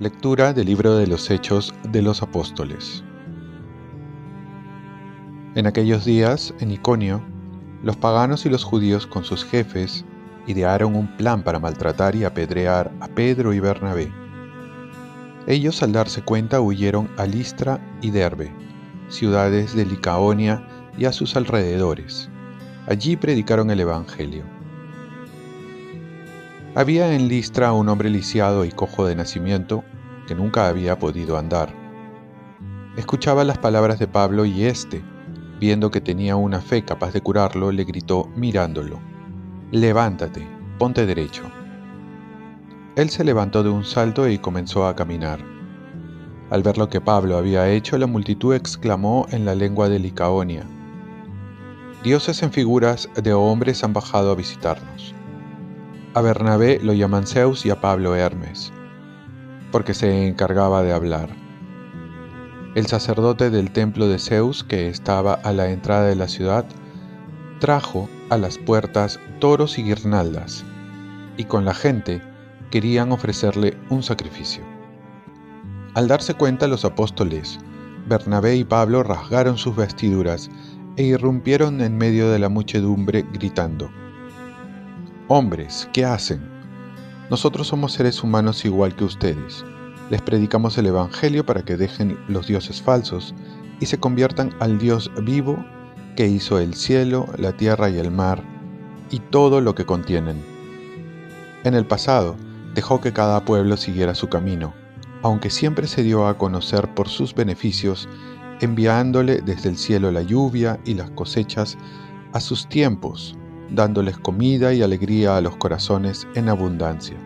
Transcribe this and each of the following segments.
Lectura del libro de los Hechos de los Apóstoles. En aquellos días, en Iconio, los paganos y los judíos con sus jefes idearon un plan para maltratar y apedrear a Pedro y Bernabé. Ellos al darse cuenta huyeron a Listra y Derbe, ciudades de Licaonia y a sus alrededores. Allí predicaron el Evangelio. Había en Listra un hombre lisiado y cojo de nacimiento que nunca había podido andar. Escuchaba las palabras de Pablo y éste, viendo que tenía una fe capaz de curarlo, le gritó mirándolo, Levántate, ponte derecho. Él se levantó de un salto y comenzó a caminar. Al ver lo que Pablo había hecho, la multitud exclamó en la lengua de Licaonia, Dioses en figuras de hombres han bajado a visitarnos. A Bernabé lo llaman Zeus y a Pablo Hermes, porque se encargaba de hablar. El sacerdote del templo de Zeus, que estaba a la entrada de la ciudad, trajo a las puertas toros y guirnaldas, y con la gente querían ofrecerle un sacrificio. Al darse cuenta los apóstoles, Bernabé y Pablo rasgaron sus vestiduras e irrumpieron en medio de la muchedumbre gritando, Hombres, ¿qué hacen? Nosotros somos seres humanos igual que ustedes. Les predicamos el Evangelio para que dejen los dioses falsos y se conviertan al Dios vivo que hizo el cielo, la tierra y el mar, y todo lo que contienen. En el pasado, dejó que cada pueblo siguiera su camino, aunque siempre se dio a conocer por sus beneficios, enviándole desde el cielo la lluvia y las cosechas a sus tiempos, dándoles comida y alegría a los corazones en abundancia.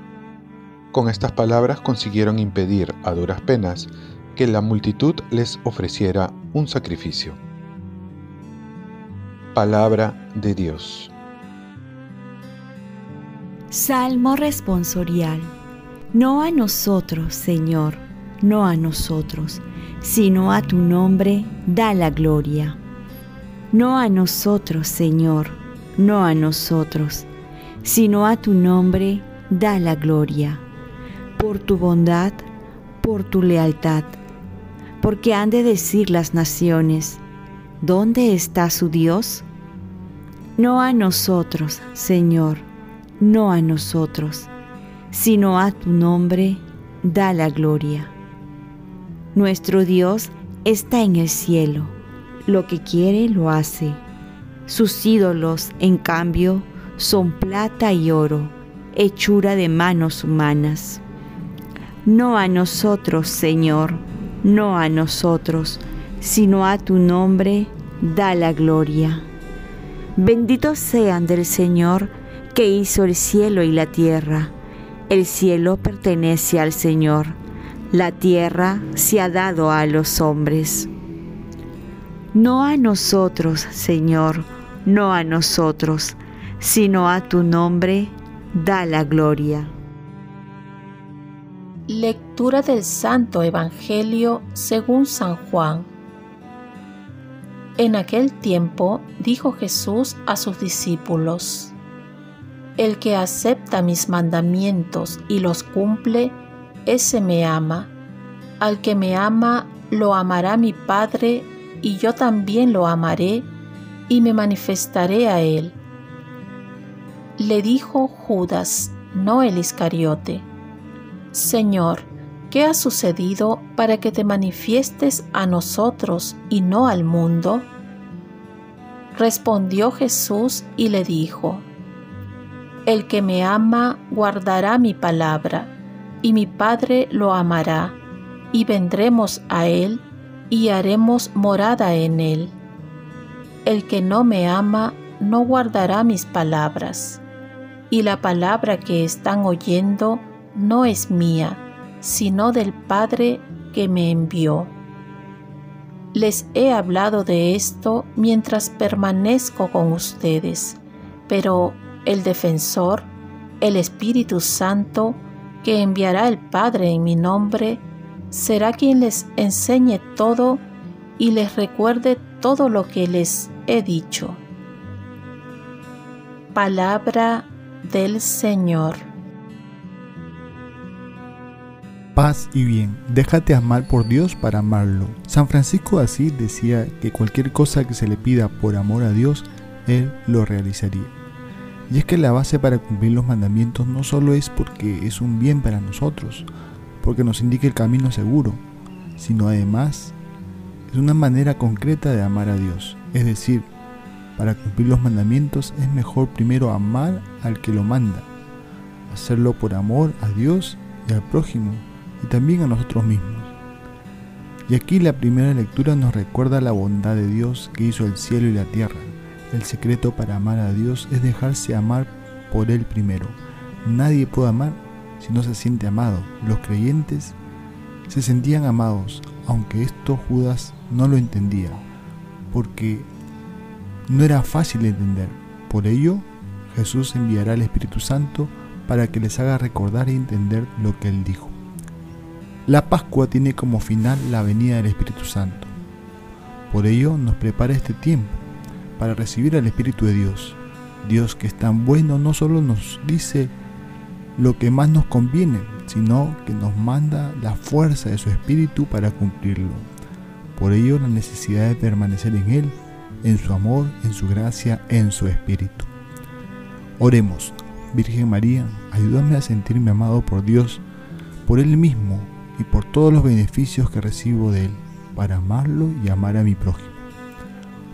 Con estas palabras consiguieron impedir a duras penas que la multitud les ofreciera un sacrificio. Palabra de Dios. Salmo responsorial. No a nosotros, Señor, no a nosotros, sino a tu nombre da la gloria. No a nosotros, Señor, no a nosotros, sino a tu nombre da la gloria, por tu bondad, por tu lealtad, porque han de decir las naciones, ¿dónde está su Dios? No a nosotros, Señor, no a nosotros, sino a tu nombre da la gloria. Nuestro Dios está en el cielo, lo que quiere lo hace sus ídolos, en cambio, son plata y oro, hechura de manos humanas. No a nosotros, Señor, no a nosotros, sino a tu nombre da la gloria. Benditos sean del Señor que hizo el cielo y la tierra. El cielo pertenece al Señor, la tierra se ha dado a los hombres. No a nosotros, Señor, no a nosotros, sino a tu nombre, da la gloria. Lectura del Santo Evangelio según San Juan. En aquel tiempo dijo Jesús a sus discípulos, El que acepta mis mandamientos y los cumple, ese me ama. Al que me ama, lo amará mi Padre, y yo también lo amaré y me manifestaré a él. Le dijo Judas, no el Iscariote, Señor, ¿qué ha sucedido para que te manifiestes a nosotros y no al mundo? Respondió Jesús y le dijo, El que me ama guardará mi palabra, y mi Padre lo amará, y vendremos a él y haremos morada en él el que no me ama no guardará mis palabras, y la palabra que están oyendo no es mía, sino del Padre que me envió. Les he hablado de esto mientras permanezco con ustedes, pero el defensor, el Espíritu Santo, que enviará el Padre en mi nombre, será quien les enseñe todo y les recuerde todo lo que les he dicho. Palabra del Señor. Paz y bien, déjate amar por Dios para amarlo. San Francisco así decía que cualquier cosa que se le pida por amor a Dios, Él lo realizaría. Y es que la base para cumplir los mandamientos no solo es porque es un bien para nosotros, porque nos indica el camino seguro, sino además es una manera concreta de amar a Dios. Es decir, para cumplir los mandamientos es mejor primero amar al que lo manda, hacerlo por amor a Dios y al prójimo y también a nosotros mismos. Y aquí la primera lectura nos recuerda la bondad de Dios que hizo el cielo y la tierra el secreto para amar a Dios es dejarse amar por Él primero. Nadie puede amar si no se siente amado. Los creyentes se sentían amados, aunque esto Judas no lo entendía, porque no era fácil de entender. Por ello, Jesús enviará al Espíritu Santo para que les haga recordar y entender lo que Él dijo. La Pascua tiene como final la venida del Espíritu Santo. Por ello nos prepara este tiempo para recibir al Espíritu de Dios. Dios que es tan bueno no solo nos dice lo que más nos conviene, sino que nos manda la fuerza de su Espíritu para cumplirlo. Por ello la necesidad de permanecer en Él, en su amor, en su gracia, en su Espíritu. Oremos, Virgen María, ayúdame a sentirme amado por Dios, por Él mismo y por todos los beneficios que recibo de Él, para amarlo y amar a mi prójimo